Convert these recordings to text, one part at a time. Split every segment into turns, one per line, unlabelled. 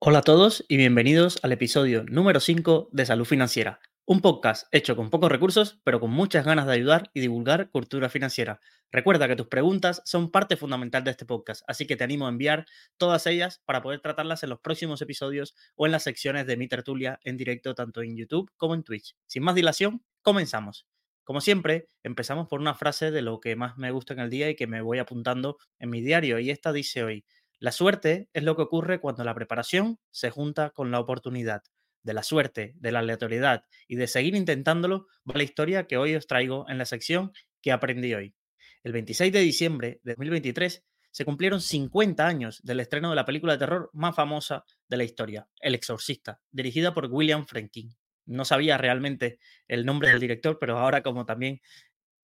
Hola a todos y bienvenidos al episodio número 5 de Salud Financiera, un podcast hecho con pocos recursos, pero con muchas ganas de ayudar y divulgar cultura financiera. Recuerda que tus preguntas son parte fundamental de este podcast, así que te animo a enviar todas ellas para poder tratarlas en los próximos episodios o en las secciones de mi tertulia en directo tanto en YouTube como en Twitch. Sin más dilación, comenzamos. Como siempre, empezamos por una frase de lo que más me gusta en el día y que me voy apuntando en mi diario, y esta dice hoy, la suerte es lo que ocurre cuando la preparación se junta con la oportunidad. De la suerte, de la aleatoriedad y de seguir intentándolo va la historia que hoy os traigo en la sección que aprendí hoy. El 26 de diciembre de 2023 se cumplieron 50 años del estreno de la película de terror más famosa de la historia, El Exorcista, dirigida por William Friedkin. No sabía realmente el nombre del director, pero ahora como también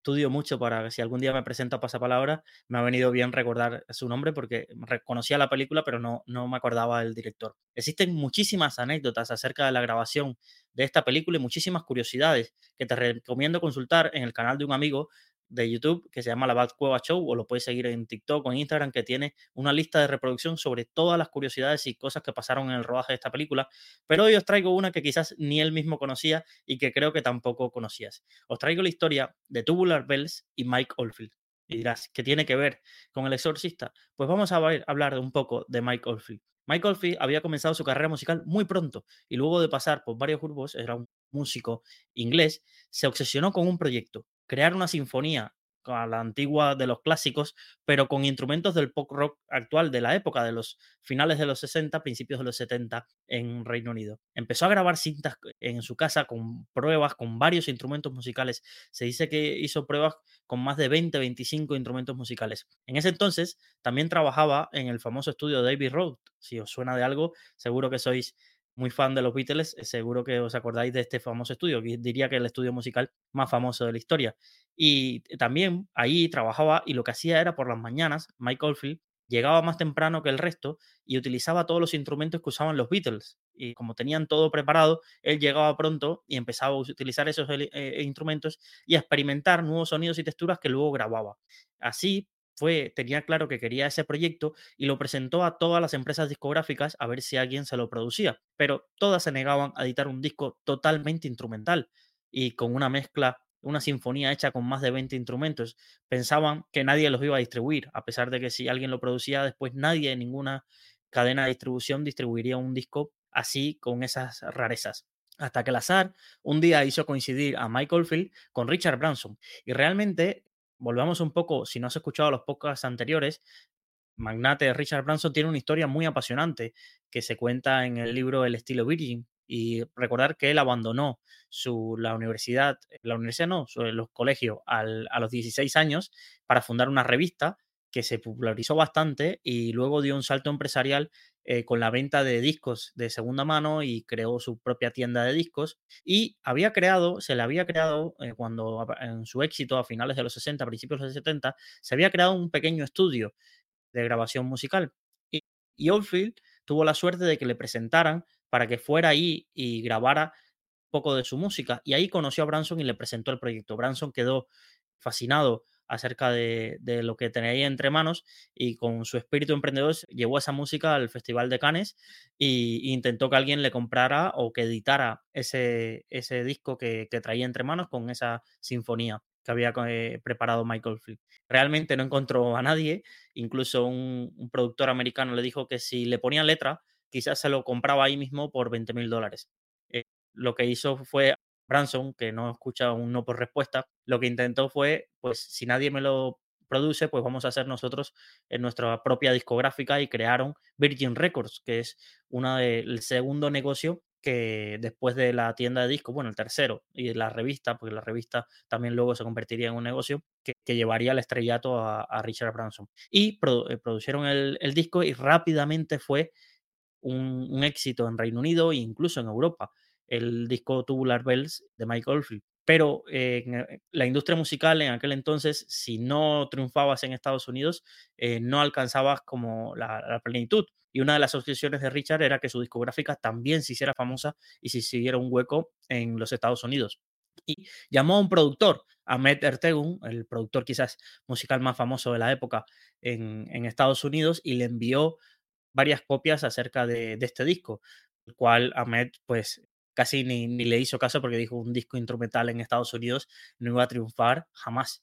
estudio mucho para que si algún día me presento a pasapalabra, me ha venido bien recordar su nombre porque reconocía la película, pero no, no me acordaba del director. Existen muchísimas anécdotas acerca de la grabación de esta película y muchísimas curiosidades que te recomiendo consultar en el canal de un amigo de YouTube que se llama La Bad Cueva Show o lo puedes seguir en TikTok o en Instagram que tiene una lista de reproducción sobre todas las curiosidades y cosas que pasaron en el rodaje de esta película. Pero hoy os traigo una que quizás ni él mismo conocía y que creo que tampoco conocías. Os traigo la historia de Tubular Bells y Mike Oldfield. Y dirás, ¿qué tiene que ver con el exorcista? Pues vamos a ver, hablar un poco de Mike Oldfield. Mike Oldfield había comenzado su carrera musical muy pronto y luego de pasar por varios grupos, era un músico inglés, se obsesionó con un proyecto, crear una sinfonía a la antigua de los clásicos, pero con instrumentos del pop rock actual de la época, de los finales de los 60, principios de los 70 en Reino Unido. Empezó a grabar cintas en su casa con pruebas, con varios instrumentos musicales. Se dice que hizo pruebas con más de 20, 25 instrumentos musicales. En ese entonces también trabajaba en el famoso estudio David Road. Si os suena de algo, seguro que sois muy fan de los Beatles, eh, seguro que os acordáis de este famoso estudio, que diría que el estudio musical más famoso de la historia. Y también ahí trabajaba y lo que hacía era por las mañanas, Mike Oldfield llegaba más temprano que el resto y utilizaba todos los instrumentos que usaban los Beatles. Y como tenían todo preparado, él llegaba pronto y empezaba a utilizar esos eh, instrumentos y a experimentar nuevos sonidos y texturas que luego grababa. Así fue, tenía claro que quería ese proyecto y lo presentó a todas las empresas discográficas a ver si alguien se lo producía, pero todas se negaban a editar un disco totalmente instrumental y con una mezcla, una sinfonía hecha con más de 20 instrumentos. Pensaban que nadie los iba a distribuir, a pesar de que si alguien lo producía después nadie en ninguna cadena de distribución distribuiría un disco así con esas rarezas. Hasta que el azar un día hizo coincidir a Michael Field con Richard Branson. Y realmente volvamos un poco, si no has escuchado los podcasts anteriores, Magnate Richard Branson tiene una historia muy apasionante que se cuenta en el libro El estilo Virgin. Y recordar que él abandonó su, la universidad, la universidad no, los colegios a los 16 años para fundar una revista que se popularizó bastante y luego dio un salto empresarial eh, con la venta de discos de segunda mano y creó su propia tienda de discos y había creado, se le había creado eh, cuando en su éxito a finales de los 60, principios de los 70, se había creado un pequeño estudio de grabación musical y, y Oldfield tuvo la suerte de que le presentaran para que fuera ahí y grabara poco de su música y ahí conoció a Branson y le presentó el proyecto. Branson quedó fascinado acerca de, lo que tenía entre manos y con su espíritu emprendedor llevó esa música al Festival de Cannes e intentó que alguien le comprara o que editara ese, disco que, traía entre manos con esa sinfonía que había eh, preparado Michael Field. Realmente no encontró a nadie, incluso un, productor americano le dijo que si le ponían letra, quizás se lo compraba ahí mismo por 20 mil dólares. Eh, lo que hizo fue Branson, que no escucha un no por respuesta, lo que intentó fue, pues si nadie me lo produce, pues vamos a hacer nosotros en nuestra propia discográfica y crearon Virgin Records, que es una del segundo negocio que después de la tienda de discos, bueno, el tercero, y la revista, porque la revista también luego se convertiría en un negocio que, llevaría al estrellato a, Richard Branson. Y eh, produjeron el, disco y rápidamente fue un, un, éxito en Reino Unido e incluso en Europa el disco Tubular Bells de Mike Oldfield. Pero eh, la industria musical en aquel entonces, si no triunfabas en Estados Unidos, eh, no alcanzabas como la, plenitud. Y una de las obsesiones de Richard era que su discográfica también se hiciera famosa y se siguiera un hueco en los Estados Unidos. Y llamó a un productor, Ahmed Ertegun, el productor quizás musical más famoso de la época en, en Estados Unidos, y le envió varias copias acerca de, de este disco, el cual Ahmed pues casi ni, ni, le hizo caso porque dijo un disco instrumental en Estados Unidos no iba a triunfar jamás.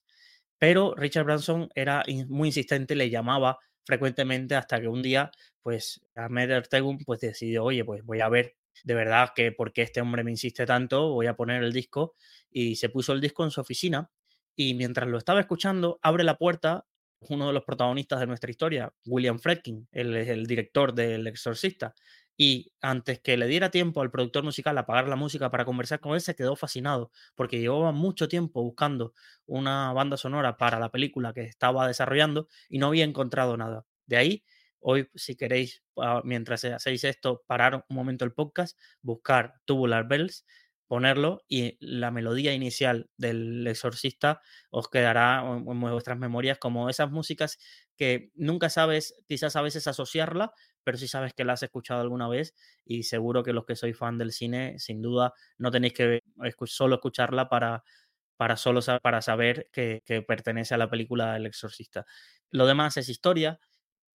Pero Richard Branson era muy insistente, le llamaba frecuentemente hasta que un día, pues Ahmed Ertegun pues decidió, oye, pues voy a ver de verdad que porque este hombre me insiste tanto, voy a poner el disco y se puso el disco en su oficina y mientras lo estaba escuchando, abre la puerta uno de los protagonistas de nuestra historia, William Fredkin, el, el director del Exorcista, y antes que le diera tiempo al productor musical a apagar la música para conversar con él, se quedó fascinado porque llevaba mucho tiempo buscando una banda sonora para la película que estaba desarrollando y no había encontrado nada. De ahí, hoy, si queréis, mientras hacéis esto, parar un momento el podcast, buscar Tubular Bells, ponerlo y la melodía inicial del exorcista os quedará en vuestras memorias como esas músicas que nunca sabes quizás a veces asociarla, pero sí sabes que la has escuchado alguna vez y seguro que los que sois fan del cine, sin duda, no tenéis que solo escucharla para, para, solo, para saber que, que pertenece a la película El exorcista. Lo demás es historia,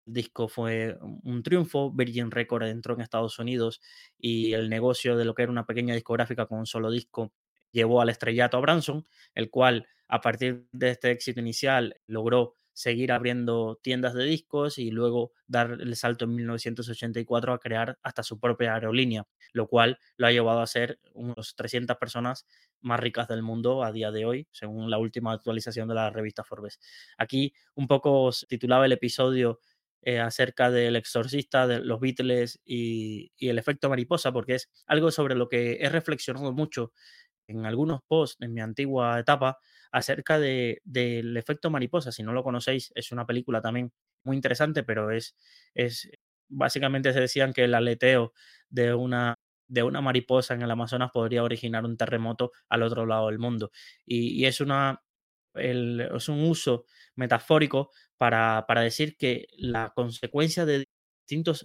el disco fue un triunfo, Virgin Records entró en Estados Unidos y el negocio de lo que era una pequeña discográfica con un solo disco llevó al estrellato a Branson, el cual a partir de este éxito inicial logró seguir abriendo tiendas de discos y luego dar el salto en 1984 a crear hasta su propia aerolínea, lo cual lo ha llevado a ser unos 300 personas más ricas del mundo a día de hoy, según la última actualización de la revista Forbes. Aquí un poco titulaba el episodio eh, acerca del exorcista, de los Beatles y, y, el efecto mariposa, porque es algo sobre lo que he reflexionado mucho en algunos posts en mi antigua etapa acerca de, del efecto mariposa. Si no lo conocéis, es una película también muy interesante, pero es, es básicamente se decían que el aleteo de una de una mariposa en el Amazonas podría originar un terremoto al otro lado del mundo. Y, y es una el, es un uso metafórico para, para decir que la consecuencia de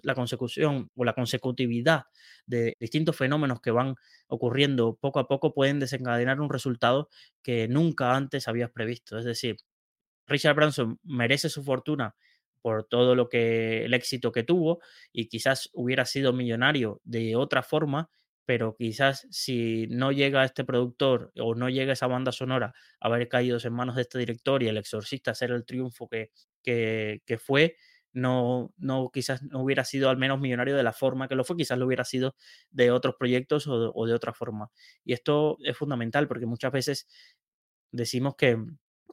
la consecución o la consecutividad de distintos fenómenos que van ocurriendo poco a poco pueden desencadenar un resultado que nunca antes habías previsto. Es decir, Richard Branson merece su fortuna por todo lo que el éxito que tuvo y quizás hubiera sido millonario de otra forma pero quizás si no llega este productor o no llega esa banda sonora a haber caído en manos de este director y el exorcista ser el triunfo que, que fue, no, no, quizás no hubiera sido al menos millonario de la forma que lo fue, quizás lo hubiera sido de otros proyectos o de, otra forma. Y esto es fundamental porque muchas veces decimos que,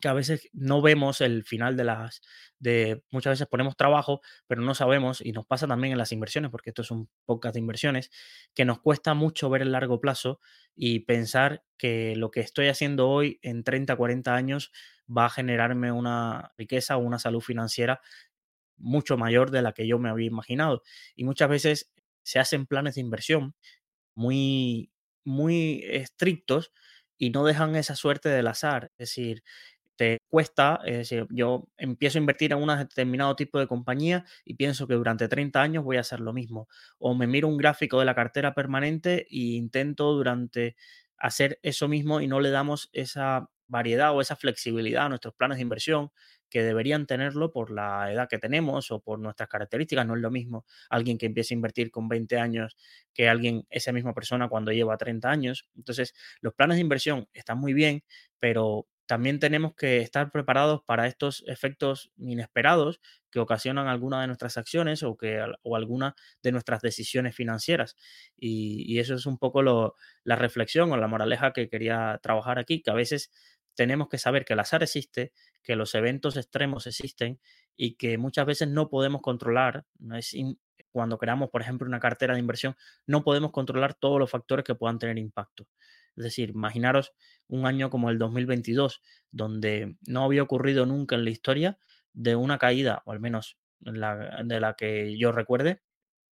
que a veces no vemos el final de las, de muchas veces ponemos trabajo, pero no sabemos, y nos pasa también en las inversiones, porque esto es un podcast de inversiones, que nos cuesta mucho ver el largo plazo y pensar que lo que estoy haciendo hoy en 30, 40 años va a generarme una riqueza o una salud financiera mucho mayor de la que yo me había imaginado. Y muchas veces se hacen planes de inversión muy, muy estrictos y no dejan esa suerte del azar. Es decir, te cuesta, es decir, yo empiezo a invertir en un determinado tipo de compañía y pienso que durante 30 años voy a hacer lo mismo. O me miro un gráfico de la cartera permanente e intento durante hacer eso mismo y no le damos esa variedad o esa flexibilidad a nuestros planes de inversión que deberían tenerlo por la edad que tenemos o por nuestras características. No es lo mismo alguien que empiece a invertir con 20 años que alguien, esa misma persona cuando lleva 30 años. Entonces, los planes de inversión están muy bien, pero también tenemos que estar preparados para estos efectos inesperados que ocasionan alguna de nuestras acciones o, que, o alguna de nuestras decisiones financieras. Y, y eso es un poco lo, la reflexión o la moraleja que quería trabajar aquí, que a veces tenemos que saber que el azar existe, que los eventos extremos existen y que muchas veces no podemos controlar. No es cuando creamos, por ejemplo, una cartera de inversión, no podemos controlar todos los factores que puedan tener impacto. Es decir, imaginaros un año como el 2022, donde no había ocurrido nunca en la historia de una caída, o al menos de la que yo recuerde,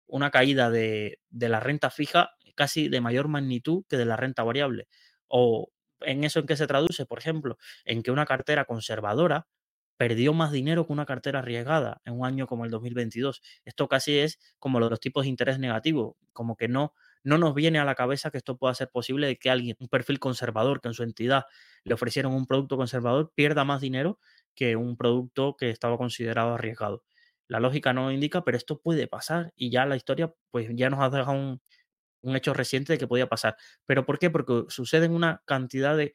una caída de, de, la renta fija casi de mayor magnitud que de la renta variable. O en eso en qué se traduce, por ejemplo, en que una cartera conservadora perdió más dinero que una cartera arriesgada en un año como el 2022. Esto casi es como los tipos de interés negativo, como que no no nos viene a la cabeza que esto pueda ser posible de que alguien, un perfil conservador, que en su entidad le ofrecieron un producto conservador, pierda más dinero que un producto que estaba considerado arriesgado. la lógica no indica, pero esto puede pasar y ya la historia pues ya nos ha dejado un, un hecho reciente de que podía pasar. ¿Pero por qué? Porque suceden una cantidad de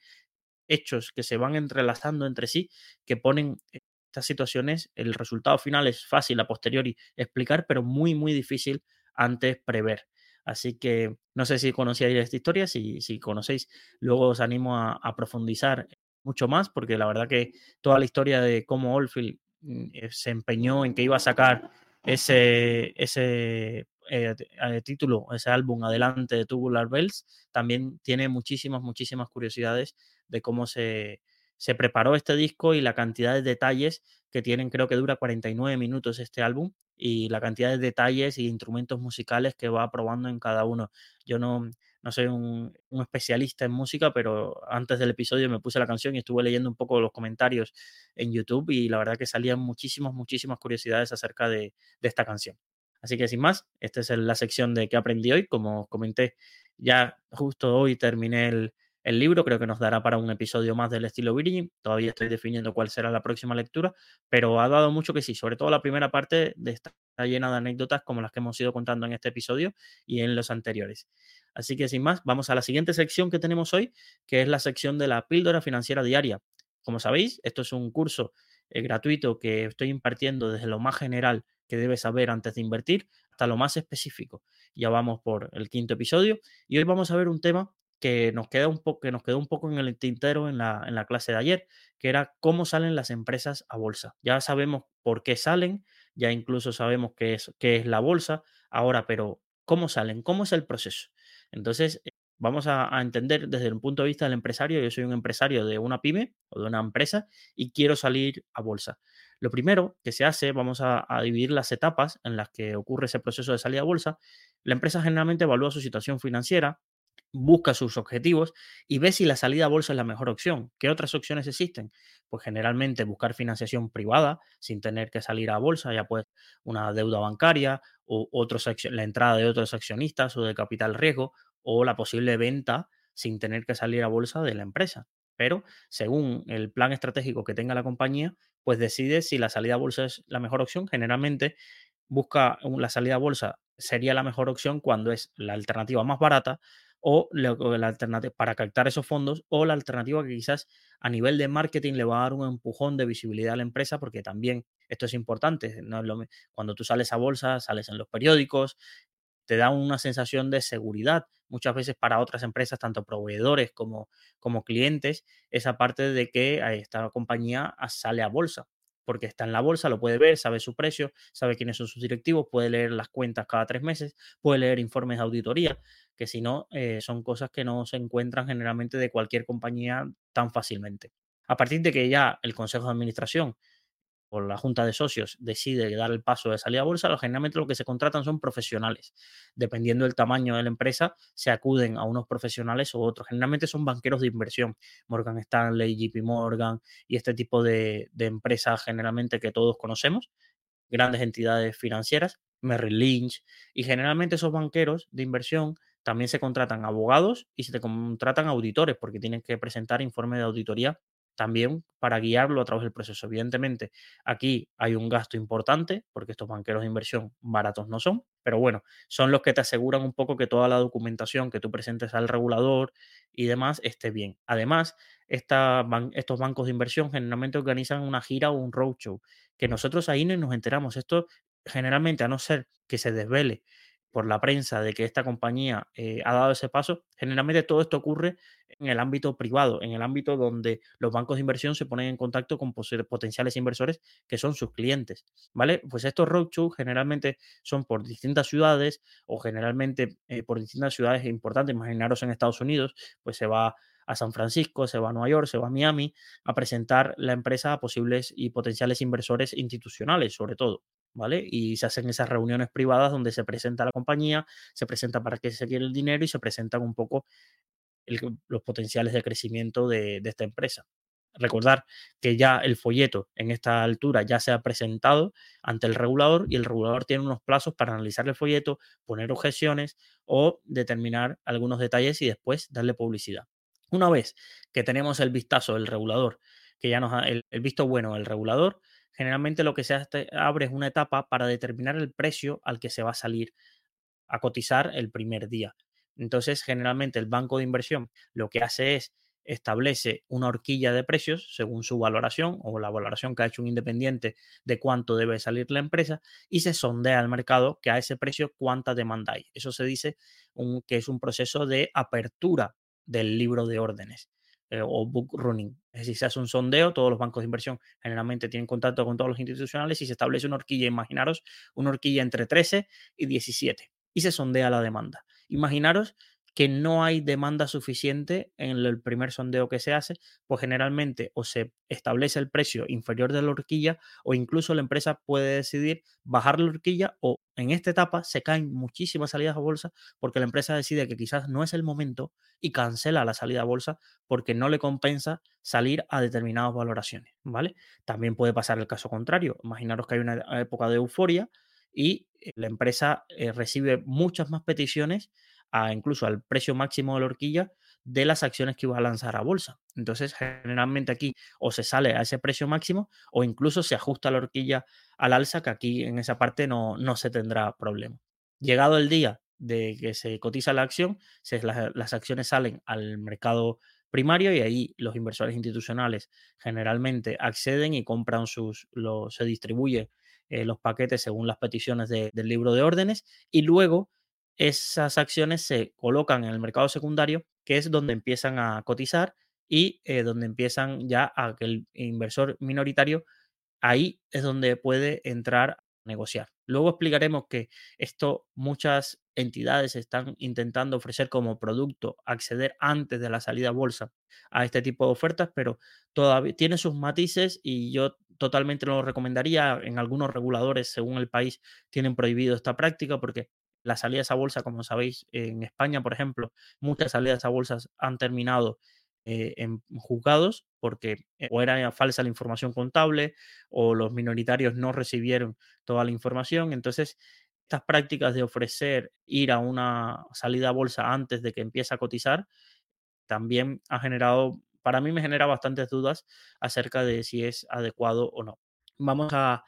hechos que se van entrelazando entre sí que ponen estas situaciones, el resultado final es fácil a posteriori explicar, pero muy, muy difícil antes prever. Así que no sé si conocíais esta historia, si, si conocéis, luego os animo a, a, profundizar mucho más, porque la verdad que toda la historia de cómo Oldfield mm, eh, se empeñó en que iba a sacar ese, ese eh, eh, título, ese álbum adelante de Tubular Bells, también tiene muchísimas, muchísimas curiosidades de cómo se, se preparó este disco y la cantidad de detalles que tienen, creo que dura 49 minutos este álbum y la cantidad de detalles y instrumentos musicales que va probando en cada uno. Yo no, no soy un, especialista en música, pero antes del episodio me puse la canción y estuve leyendo un poco los comentarios en YouTube y la verdad que salían muchísimas, muchísimas curiosidades acerca de, de esta canción. Así que sin más, esta es la sección de qué aprendí hoy. Como comenté, ya justo hoy terminé el, libro, creo que nos dará para un episodio más del estilo Virgin. Todavía estoy definiendo cuál será la próxima lectura, pero ha dado mucho que sí, sobre todo la primera parte de esta llena de anécdotas como las que hemos ido contando en este episodio y en los anteriores. Así que sin más, vamos a la siguiente sección que tenemos hoy, que es la sección de la píldora financiera diaria. Como sabéis, esto es un curso eh, gratuito que estoy impartiendo desde lo más general que debes saber antes de invertir hasta lo más específico. Ya vamos por el quinto episodio y hoy vamos a ver un tema que nos, queda un nos quedó un poco en el tintero en la, en la clase de ayer, que era cómo salen las empresas a bolsa. Ya sabemos por qué salen, ya incluso sabemos qué es, qué es la bolsa ahora, pero ¿cómo salen? ¿Cómo es el proceso? Entonces, vamos a, entender desde el punto de vista del empresario. Yo soy un empresario de una pyme o de una empresa y quiero salir a bolsa. Lo primero que se hace, vamos a, dividir las etapas en las que ocurre ese proceso de salida a bolsa. La empresa generalmente evalúa su situación financiera, busca sus objetivos y ve si la salida a bolsa es la mejor opción. ¿Qué otras opciones existen? Pues generalmente buscar financiación privada sin tener que salir a bolsa, ya pues una deuda bancaria o la entrada de otros accionistas o de capital riesgo o la posible venta sin tener que salir a bolsa de la empresa. Pero según el plan estratégico que tenga la compañía, pues decide si la salida a bolsa es la mejor opción. Generalmente busca la salida a bolsa sería la mejor opción cuando es la alternativa más barata o la alternativa para captar esos fondos o la alternativa que quizás a nivel de marketing le va a dar un empujón de visibilidad a la empresa porque también esto es importante, cuando tú sales a bolsa, sales en los periódicos, te da una sensación de seguridad. Muchas veces para otras empresas, tanto proveedores como, como clientes, esa parte de que esta compañía sale a bolsa porque está en la bolsa, lo puede ver, sabe su precio, sabe quiénes son sus directivos, puede leer las cuentas cada tres meses, puede leer informes de auditoría, que si no, eh, son cosas que no se encuentran generalmente de cualquier compañía tan fácilmente. A partir de que ya el Consejo de Administración o la junta de socios decide dar el paso de salir a bolsa, generalmente lo que se contratan son profesionales. Dependiendo del tamaño de la empresa, se acuden a unos profesionales u otros. Generalmente son banqueros de inversión, Morgan Stanley, JP Morgan y este tipo de, de empresas generalmente que todos conocemos, grandes entidades financieras, Merrill Lynch, y generalmente esos banqueros de inversión también se contratan abogados y se te contratan auditores porque tienen que presentar informe de auditoría también para guiarlo a través del proceso. Evidentemente, aquí hay un gasto importante porque estos banqueros de inversión baratos no son, pero bueno, son los que te aseguran un poco que toda la documentación que tú presentes al regulador y demás esté bien. Además, esta, estos bancos de inversión generalmente organizan una gira o un roadshow, que nosotros ahí no nos enteramos. Esto generalmente, a no ser que se desvele por la prensa de que esta compañía eh, ha dado ese paso, generalmente todo esto ocurre en el ámbito privado, en el ámbito donde los bancos de inversión se ponen en contacto con potenciales inversores que son sus clientes, ¿vale? Pues estos roadshows generalmente son por distintas ciudades o generalmente eh, por distintas ciudades importantes. Imaginaros en Estados Unidos, pues se va a San Francisco, se va a Nueva York, se va a Miami a presentar la empresa a posibles y potenciales inversores institucionales, sobre todo. ¿Vale? Y se hacen esas reuniones privadas donde se presenta la compañía, se presenta para qué se quiere el dinero y se presentan un poco los potenciales de crecimiento de, de esta empresa. Recordar que ya el folleto en esta altura ya se ha presentado ante el regulador y el regulador tiene unos plazos para analizar el folleto, poner objeciones o determinar algunos detalles y después darle publicidad. Una vez que tenemos el vistazo del regulador, que ya nos ha, el, el visto bueno del regulador, generalmente lo que se abre es una etapa para determinar el precio al que se va a salir a cotizar el primer día. Entonces, generalmente el banco de inversión lo que hace es establece una horquilla de precios según su valoración o la valoración que ha hecho un independiente de cuánto debe salir la empresa y se sondea al mercado que a ese precio cuánta demanda hay. Eso se dice que es un proceso de apertura del libro de órdenes eh, o book running. Es decir, se hace un sondeo, todos los bancos de inversión generalmente tienen contacto con todos los institucionales y se establece una horquilla, imaginaros, una horquilla entre 13 y 17 y se sondea la demanda. Imaginaros que no hay demanda suficiente en el primer sondeo que se hace, pues generalmente o se establece el precio inferior de la horquilla o incluso la empresa puede decidir bajar la horquilla o en esta etapa se caen muchísimas salidas a bolsa porque la empresa decide que quizás no es el momento y cancela la salida a bolsa porque no le compensa salir a determinadas valoraciones, ¿vale? También puede pasar el caso contrario. Imaginaros que hay una época de euforia y eh, la empresa eh, recibe muchas más peticiones incluso al precio máximo de la horquilla de las acciones que iba a lanzar a bolsa. Entonces, generalmente aquí o se sale a ese precio máximo o incluso se ajusta la horquilla al alza, que aquí en esa parte no, no se tendrá problema. Llegado el día de que se cotiza la acción, las, acciones salen al mercado primario y ahí los inversores institucionales generalmente acceden y compran sus, se distribuyen eh, los paquetes según las peticiones del libro de órdenes y luego esas acciones se colocan en el mercado secundario, que es donde empiezan a cotizar y eh, donde empiezan ya a que el inversor minoritario, ahí es donde puede entrar a negociar. Luego explicaremos que esto muchas entidades están intentando ofrecer como producto acceder antes de la salida bolsa a este tipo de ofertas, pero todavía tiene sus matices y yo totalmente lo recomendaría. En algunos reguladores, según el país, tienen prohibido esta práctica porque las salidas a bolsa, como sabéis, en España, por ejemplo, muchas salidas a bolsas han terminado eh, en juzgados porque eh, o era falsa la información contable o los minoritarios no recibieron toda la información. Entonces, estas prácticas de ofrecer ir a una salida a bolsa antes de que empiece a cotizar también ha generado, para mí me genera bastantes dudas acerca de si es adecuado o no. Vamos a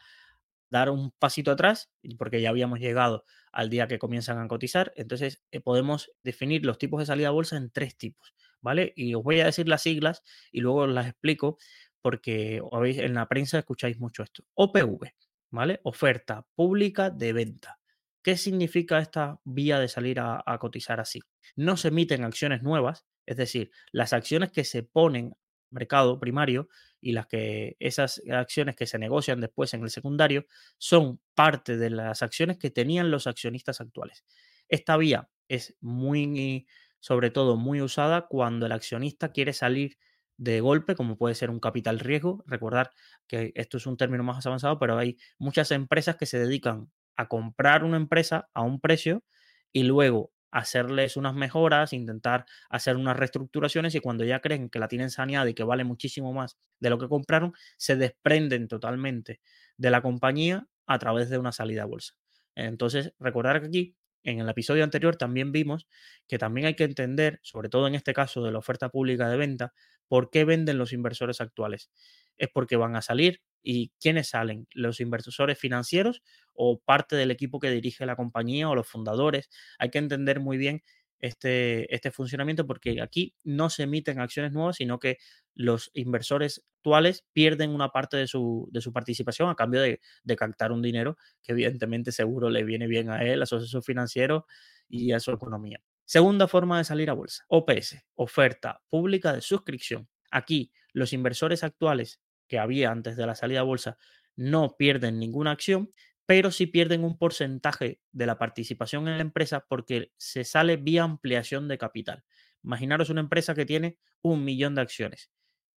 dar un pasito atrás, porque ya habíamos llegado al día que comienzan a cotizar. Entonces, eh, podemos definir los tipos de salida a bolsa en tres tipos, ¿vale? Y os voy a decir las siglas y luego las explico porque en la prensa escucháis mucho esto. OPV, ¿vale? Oferta pública de venta. ¿Qué significa esta vía de salir a, a cotizar así? No se emiten acciones nuevas, es decir, las acciones que se ponen mercado primario y las que esas acciones que se negocian después en el secundario son parte de las acciones que tenían los accionistas actuales. Esta vía es muy, sobre todo, muy usada cuando el accionista quiere salir de golpe, como puede ser un capital riesgo. Recordar que esto es un término más avanzado, pero hay muchas empresas que se dedican a comprar una empresa a un precio y luego hacerles unas mejoras, intentar hacer unas reestructuraciones y cuando ya creen que la tienen saneada y que vale muchísimo más de lo que compraron, se desprenden totalmente de la compañía a través de una salida a bolsa. Entonces, recordar que aquí, en el episodio anterior, también vimos que también hay que entender, sobre todo en este caso de la oferta pública de venta, por qué venden los inversores actuales. Es porque van a salir ¿Y quiénes salen? ¿Los inversores financieros o parte del equipo que dirige la compañía o los fundadores? Hay que entender muy bien este, este funcionamiento porque aquí no se emiten acciones nuevas, sino que los inversores actuales pierden una parte de su, de su participación a cambio de, de, captar un dinero que evidentemente seguro le viene bien a él, a su asesor financiero y a su economía. Segunda forma de salir a bolsa, OPS, oferta pública de suscripción. Aquí los inversores actuales que había antes de la salida bolsa no pierden ninguna acción, pero sí pierden un porcentaje de la participación en la empresa porque se sale vía ampliación de capital. Imaginaros una empresa que tiene un millón de acciones.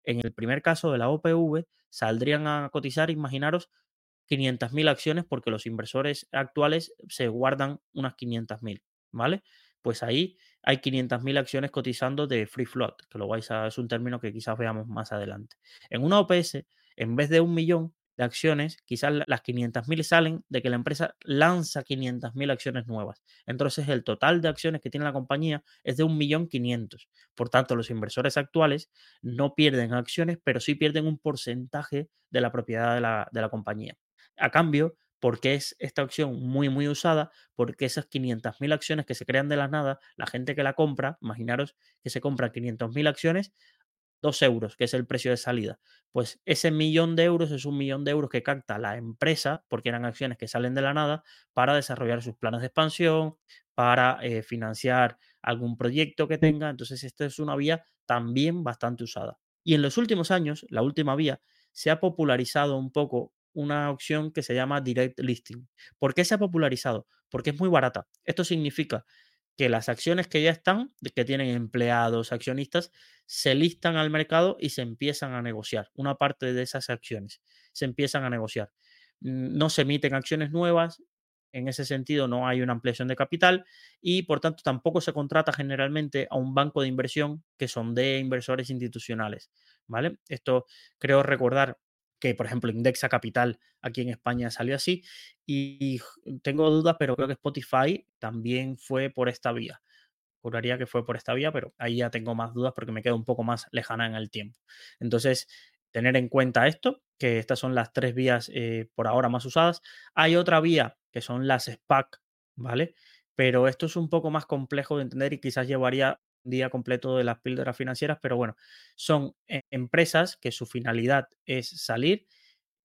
En el primer caso de la OPV saldrían a cotizar, imaginaros, 500.000 acciones porque los inversores actuales se guardan unas 500.000, ¿vale? Pues ahí hay 500.000 acciones cotizando de free float, que lo vais a, es un término que quizás veamos más adelante. En una OPS, en vez de un millón, de acciones, quizás las 500.000 salen de que la empresa lanza 500.000 acciones nuevas. Entonces el total de acciones que tiene la compañía es de 1.500.000. Por tanto, los inversores actuales no pierden acciones, pero sí pierden un porcentaje de la propiedad de la, de la compañía. A cambio, porque es esta opción muy, muy usada, porque esas 500.000 acciones que se crean de la nada, la gente que la compra, imaginaros que se compra 500.000 acciones, 2 euros, que es el precio de salida. Pues ese millón de euros es un millón de euros que capta la empresa, porque eran acciones que salen de la nada, para desarrollar sus planes de expansión, para eh, financiar algún proyecto que tenga. Entonces, esta es una vía también bastante usada. Y en los últimos años, la última vía, se ha popularizado un poco una opción que se llama Direct Listing. ¿Por qué se ha popularizado? Porque es muy barata. Esto significa que las acciones que ya están, que tienen empleados, accionistas, se listan al mercado y se empiezan a negociar. Una parte de esas acciones se empiezan a negociar. Mm, no se emiten acciones nuevas, en ese sentido no hay una ampliación de capital y por tanto tampoco se contrata generalmente a un banco de inversión que son de inversores institucionales, ¿vale? Esto creo recordar que por ejemplo Indexa Capital aquí en España salió así y, tengo dudas, pero creo que Spotify también fue por esta vía. Juraría que fue por esta vía, pero ahí ya tengo más dudas porque me queda un poco más lejana en el tiempo. Entonces, tener en cuenta esto, que estas son las tres vías eh, por ahora más usadas. Hay otra vía que son las SPAC, ¿vale? Pero esto es un poco más complejo de entender y quizás llevaría día completo de las píldoras financieras, pero bueno, son eh, empresas que su finalidad es salir,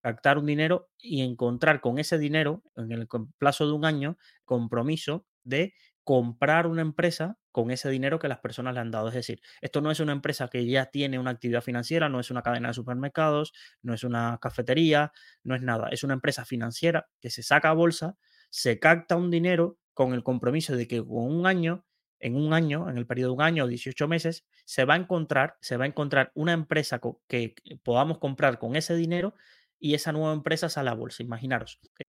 captar un dinero y encontrar con ese dinero, en el plazo de un año, compromiso de comprar una empresa con ese dinero que las personas le han dado. Es decir, esto no es una empresa que ya tiene una actividad financiera, no es una cadena de supermercados, no es una cafetería, no es nada. Es una empresa financiera que se saca a bolsa, se capta un dinero con el compromiso de que con un año en un año, en el periodo de un año o 18 meses, se va a encontrar, se va a encontrar una empresa que podamos comprar con ese dinero y esa nueva empresa sale a bolsa. Imaginaros. Eh,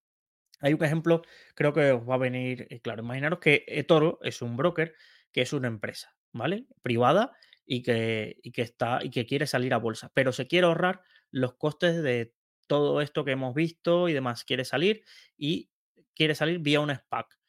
hay un ejemplo, creo que os va a venir eh, claro. Imaginaros que eToro es un broker que es una empresa, ¿vale? Privada y que, y que está y que quiere salir a bolsa, pero se quiere ahorrar los costes de todo esto que hemos visto y demás. Quiere salir y quiere salir vía una SPAC.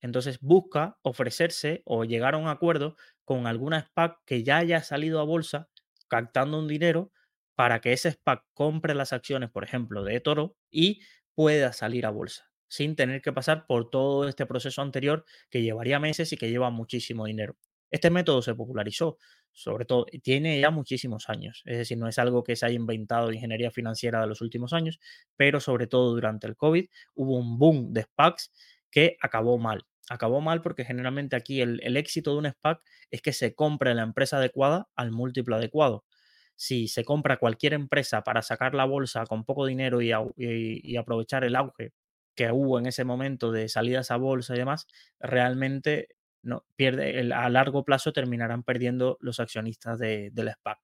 Entonces busca ofrecerse o llegar a un acuerdo con alguna SPAC que ya haya salido a bolsa captando un dinero para que ese SPAC compre las acciones, por ejemplo, de Toro y pueda salir a bolsa sin tener que pasar por todo este proceso anterior que llevaría meses y que lleva muchísimo dinero. Este método se popularizó, sobre todo, tiene ya muchísimos años, es decir, no es algo que se haya inventado de ingeniería financiera de los últimos años, pero sobre todo durante el COVID hubo un boom de SPACs que acabó mal. Acabó mal porque generalmente aquí el, éxito de un SPAC es que se compre la empresa adecuada al múltiplo adecuado. Si se compra cualquier empresa para sacar la bolsa con poco dinero y, aprovechar el auge que hubo en ese momento de salidas a bolsa y demás, realmente no, pierde, a largo plazo terminarán perdiendo los accionistas de, del SPAC.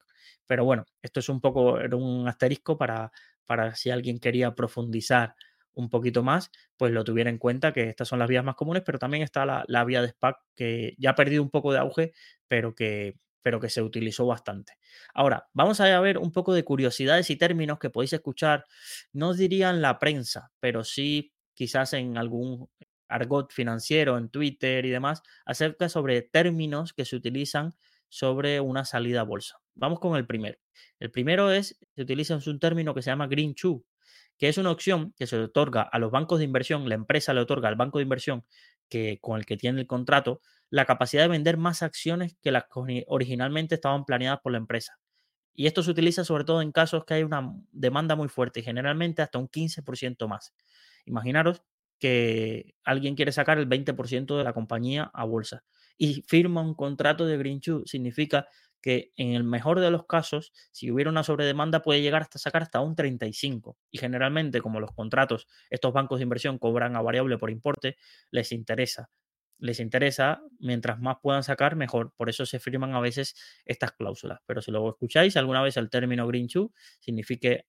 Pero bueno, esto es un poco, un asterisco para, para si alguien quería profundizar un poquito más, pues lo tuviera en cuenta que estas son las vías más comunes, pero también está la, vía de SPAC que ya ha perdido un poco de auge, pero que, pero que se utilizó bastante. Ahora, vamos a ver un poco de curiosidades y términos que podéis escuchar, no os diría en la prensa, pero sí quizás en algún argot financiero, en Twitter y demás, acerca sobre términos que se utilizan sobre una salida a bolsa. Vamos con el primero. El primero es, se utiliza un término que se llama Green Shoe, que es una opción que se le otorga a los bancos de inversión, la empresa le otorga al banco de inversión que, con el que tiene el contrato la capacidad de vender más acciones que las que originalmente estaban planeadas por la empresa. Y esto se utiliza sobre todo en casos que hay una demanda muy fuerte generalmente hasta un 15% más. Imaginaros que alguien quiere sacar el 20% de la compañía a bolsa y firma un contrato de Green Shoe. Significa que en el mejor de los casos, si hubiera una sobredemanda, puede llegar hasta sacar hasta un 35. Y generalmente, como los contratos, estos bancos de inversión cobran a variable por importe, les interesa. Les interesa, mientras más puedan sacar, mejor. Por eso se firman a veces estas cláusulas. Pero si luego escucháis alguna vez el término Green Shoe,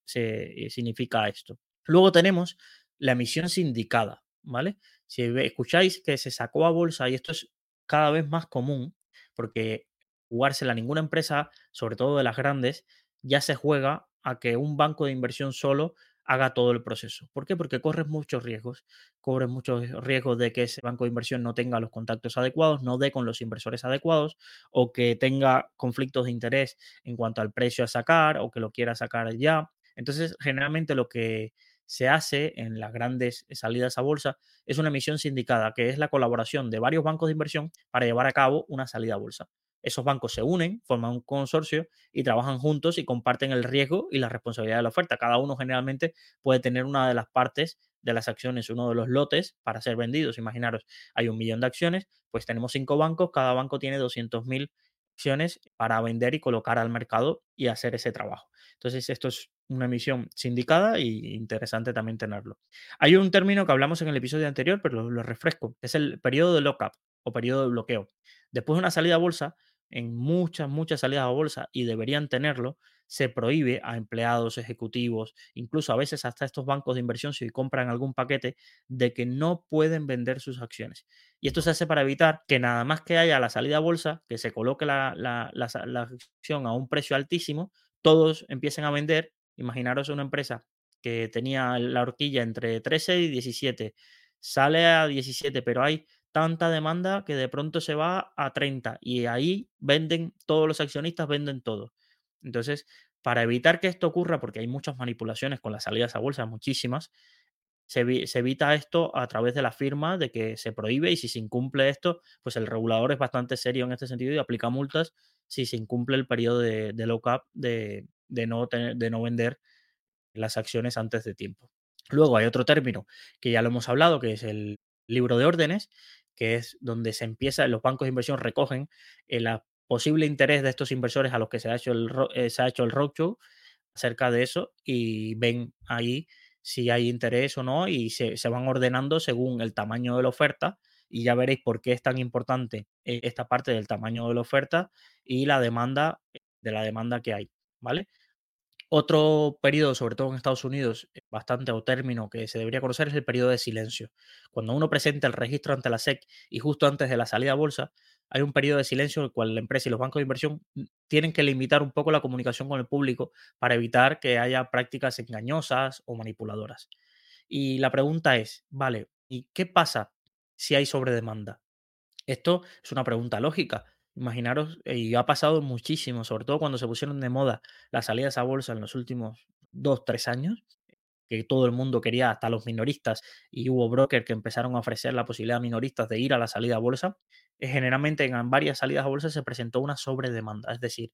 se, significa esto. Luego tenemos la emisión sindicada, ¿vale? Si escucháis que se sacó a bolsa, y esto es cada vez más común, porque jugársela ninguna empresa, sobre todo de las grandes, ya se juega a que un banco de inversión solo haga todo el proceso. ¿Por qué? Porque corres muchos riesgos. Corres muchos riesgos de que ese banco de inversión no tenga los contactos adecuados, no dé con los inversores adecuados o que tenga conflictos de interés en cuanto al precio a sacar o que lo quiera sacar ya. Entonces, generalmente lo que se hace en las grandes salidas a bolsa es una emisión sindicada, que es la colaboración de varios bancos de inversión para llevar a cabo una salida a bolsa esos bancos se unen, forman un consorcio y trabajan juntos y comparten el riesgo y la responsabilidad de la oferta. Cada uno generalmente puede tener una de las partes de las acciones, uno de los lotes para ser vendidos. Imaginaros, hay un millón de acciones, pues tenemos cinco bancos, cada banco tiene 200.000 acciones para vender y colocar al mercado y hacer ese trabajo. Entonces, esto es una emisión sindicada y interesante también tenerlo. Hay un término que hablamos en el episodio anterior, pero lo, lo refresco, es el periodo de lockup o periodo de bloqueo. Después de una salida a bolsa, en muchas, muchas salidas a bolsa y deberían tenerlo, se prohíbe a empleados, ejecutivos, incluso a veces hasta estos bancos de inversión si compran algún paquete, de que no pueden vender sus acciones. Y esto se hace para evitar que nada más que haya la salida a bolsa, que se coloque la, la, la acción a un precio altísimo, todos empiecen a vender. Imaginaros una empresa que tenía la horquilla entre 13 y 17, sale a 17, pero hay tanta demanda que de pronto se va a 30 y ahí venden, todos los accionistas venden todo. Entonces, para evitar que esto ocurra, porque hay muchas manipulaciones con las salidas a bolsa, muchísimas, se, evita esto a través de la firma de que se prohíbe y si se incumple esto, pues el regulador es bastante serio en este sentido y aplica multas si se incumple el periodo de, de lock-up de, de, no de no vender las acciones antes de tiempo. Luego hay otro término que ya lo hemos hablado, que es el libro de órdenes, que es donde se empieza, los bancos de inversión recogen el posible interés de estos inversores a los que se ha hecho el, eh, se ha hecho el roadshow acerca de eso y ven ahí si hay interés o no y se, se, van ordenando según el tamaño de la oferta y ya veréis por qué es tan importante eh, esta parte del tamaño de la oferta y la demanda eh, de la demanda que hay, ¿vale? Otro periodo, sobre todo en Estados Unidos, eh, bastante o término que se debería conocer es el periodo de silencio. Cuando uno presenta el registro ante la SEC y justo antes de la salida a bolsa, hay un periodo de silencio en el cual la empresa y los bancos de inversión mm, tienen que limitar un poco la comunicación con el público para evitar que haya prácticas engañosas o manipuladoras. Y la pregunta es, vale, ¿y qué pasa si hay sobredemanda? Esto es una pregunta lógica Imaginaros, eh, y ha pasado muchísimo, sobre todo cuando se pusieron de moda las salidas a bolsa en los últimos dos, tres años, que todo el mundo quería, hasta los minoristas, y hubo brokers que empezaron a ofrecer la posibilidad a minoristas de ir a la salida a bolsa. Eh, generalmente en varias salidas a bolsa se presentó una sobredemanda, es decir,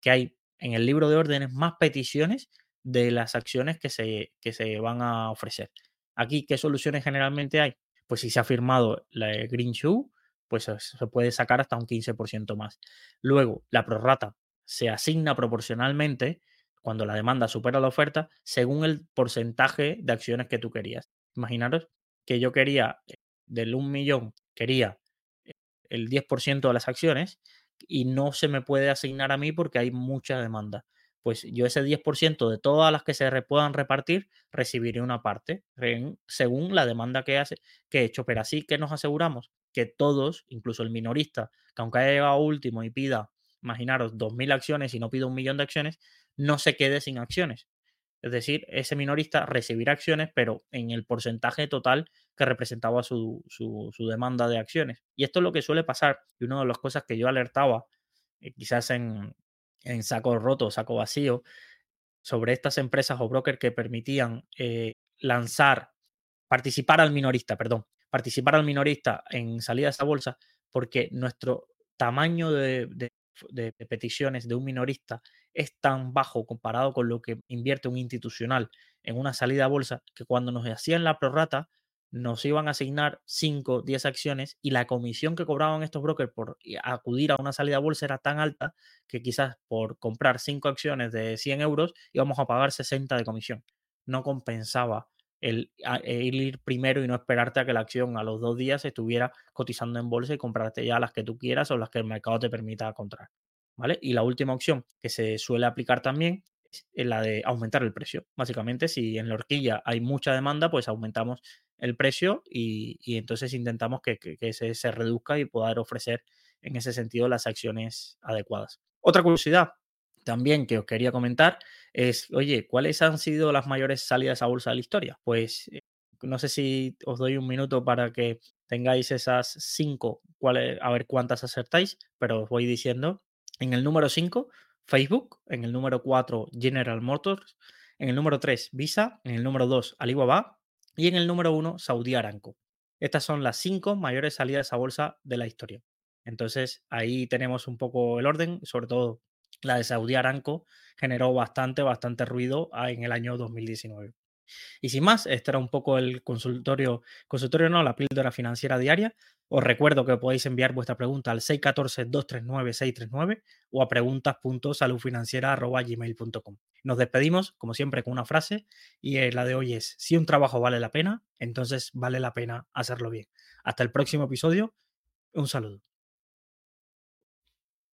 que hay en el libro de órdenes más peticiones de las acciones que se, que se van a ofrecer. Aquí, ¿qué soluciones generalmente hay? Pues si se ha firmado la Green Shoe, pues se puede sacar hasta un 15% más. Luego, la prorrata se asigna proporcionalmente cuando la demanda supera la oferta según el porcentaje de acciones que tú querías. Imaginaros que yo quería eh, del 1 millón, quería eh, el 10% de las acciones y no se me puede asignar a mí porque hay mucha demanda. Pues yo ese 10% de todas las que se puedan repartir, recibiré una parte según la demanda que, hace, que he hecho. Pero así que nos aseguramos que todos, incluso el minorista, que aunque haya llegado último y pida, imaginaros, 2.000 acciones y no pida un millón de acciones, no se quede sin acciones. Es decir, ese minorista recibirá acciones, pero en el porcentaje total que representaba su, demanda de acciones. Y esto es lo que suele pasar. Y una de las cosas que yo alertaba, eh, quizás en, saco roto, saco vacío, sobre estas empresas o brokers que permitían eh, lanzar, participar al minorista, perdón, participar al minorista en salida de esa bolsa porque nuestro tamaño de, peticiones de un minorista es tan bajo comparado con lo que invierte un institucional en una salida a bolsa que cuando nos hacían la prorrata nos iban a asignar 5, 10 acciones y la comisión que cobraban estos brokers por acudir a una salida a bolsa era tan alta que quizás por comprar 5 acciones de 100 euros íbamos a pagar 60 de comisión. No compensaba el, ir primero y no esperarte a que la acción a los dos días estuviera cotizando en bolsa y comprarte ya las que tú quieras o las que el mercado te permita comprar. ¿Vale? Y la última opción que se suele aplicar también es la de aumentar el precio. Básicamente, si en la horquilla hay mucha demanda, pues aumentamos el precio y, entonces intentamos que, que, se, se, reduzca y poder ofrecer en ese sentido las acciones adecuadas. Otra curiosidad también que os quería comentar es, oye, ¿cuáles han sido las mayores salidas a bolsa de la historia? Pues eh, no sé si os doy un minuto para que tengáis esas cinco, cuáles, a ver cuántas acertáis, pero os voy diciendo. En el número 5, Facebook. En el número 4, General Motors. En el número 3, Visa. En el número 2, Alibaba. Y en el número 1, Saudi Aramco. Estas son las cinco mayores salidas a bolsa de la historia. Entonces ahí tenemos un poco el orden, sobre todo la de Saudi Aramco generó bastante, bastante ruido ah, en el año 2019. Y sin más, este era un poco el consultorio, consultorio no, la píldora financiera diaria. Os recuerdo que podéis enviar vuestra pregunta al 614-239-639 o a preguntas.saludfinanciera.gmail.com. Nos despedimos, como siempre, con una frase y eh, la de hoy es, si un trabajo vale la pena, entonces vale la pena hacerlo bien. Hasta el próximo episodio. Un saludo.